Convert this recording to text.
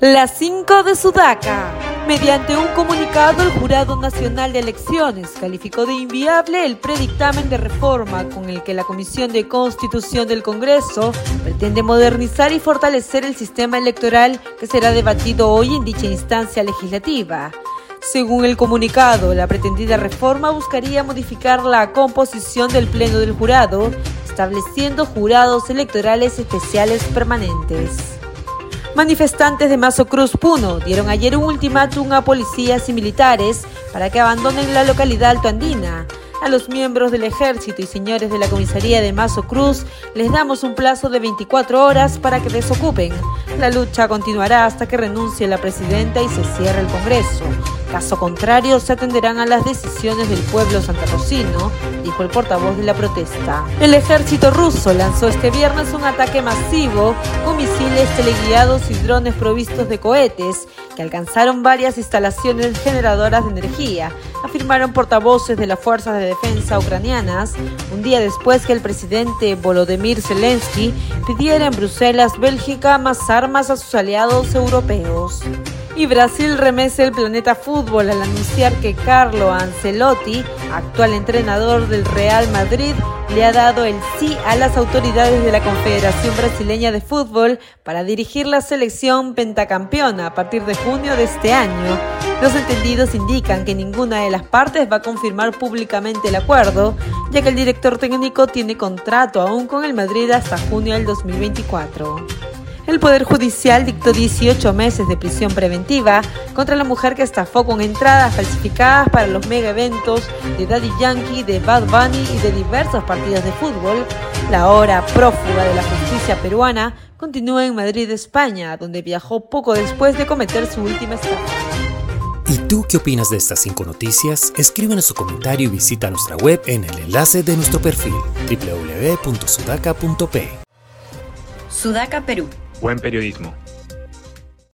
Las 5 de Sudaca. Mediante un comunicado, el Jurado Nacional de Elecciones calificó de inviable el predictamen de reforma con el que la Comisión de Constitución del Congreso pretende modernizar y fortalecer el sistema electoral que será debatido hoy en dicha instancia legislativa. Según el comunicado, la pretendida reforma buscaría modificar la composición del Pleno del Jurado, estableciendo jurados electorales especiales permanentes. Manifestantes de Mazo Cruz Puno dieron ayer un ultimátum a policías y militares para que abandonen la localidad altoandina. A los miembros del ejército y señores de la comisaría de Mazo Cruz les damos un plazo de 24 horas para que desocupen. La lucha continuará hasta que renuncie la presidenta y se cierre el Congreso. Caso contrario, se atenderán a las decisiones del pueblo santarrocino, dijo el portavoz de la protesta. El ejército ruso lanzó este viernes un ataque masivo con misiles teleguiados y drones provistos de cohetes que alcanzaron varias instalaciones generadoras de energía, afirmaron portavoces de las fuerzas de defensa ucranianas, un día después que el presidente Volodymyr Zelensky pidiera en Bruselas, Bélgica, más armas a sus aliados europeos. Y Brasil remece el planeta fútbol al anunciar que Carlo Ancelotti, actual entrenador del Real Madrid, le ha dado el sí a las autoridades de la Confederación Brasileña de Fútbol para dirigir la selección pentacampeona a partir de junio de este año. Los entendidos indican que ninguna de las partes va a confirmar públicamente el acuerdo, ya que el director técnico tiene contrato aún con el Madrid hasta junio del 2024 el Poder Judicial dictó 18 meses de prisión preventiva contra la mujer que estafó con entradas falsificadas para los mega eventos de Daddy Yankee, de Bad Bunny y de diversos partidos de fútbol. La ahora prófuga de la justicia peruana continúa en Madrid, España, donde viajó poco después de cometer su última estafa. ¿Y tú qué opinas de estas cinco noticias? Escríbenos su comentario y visita nuestra web en el enlace de nuestro perfil www.sudaca.p. Sudaca Perú Buen periodismo.